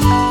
Bye.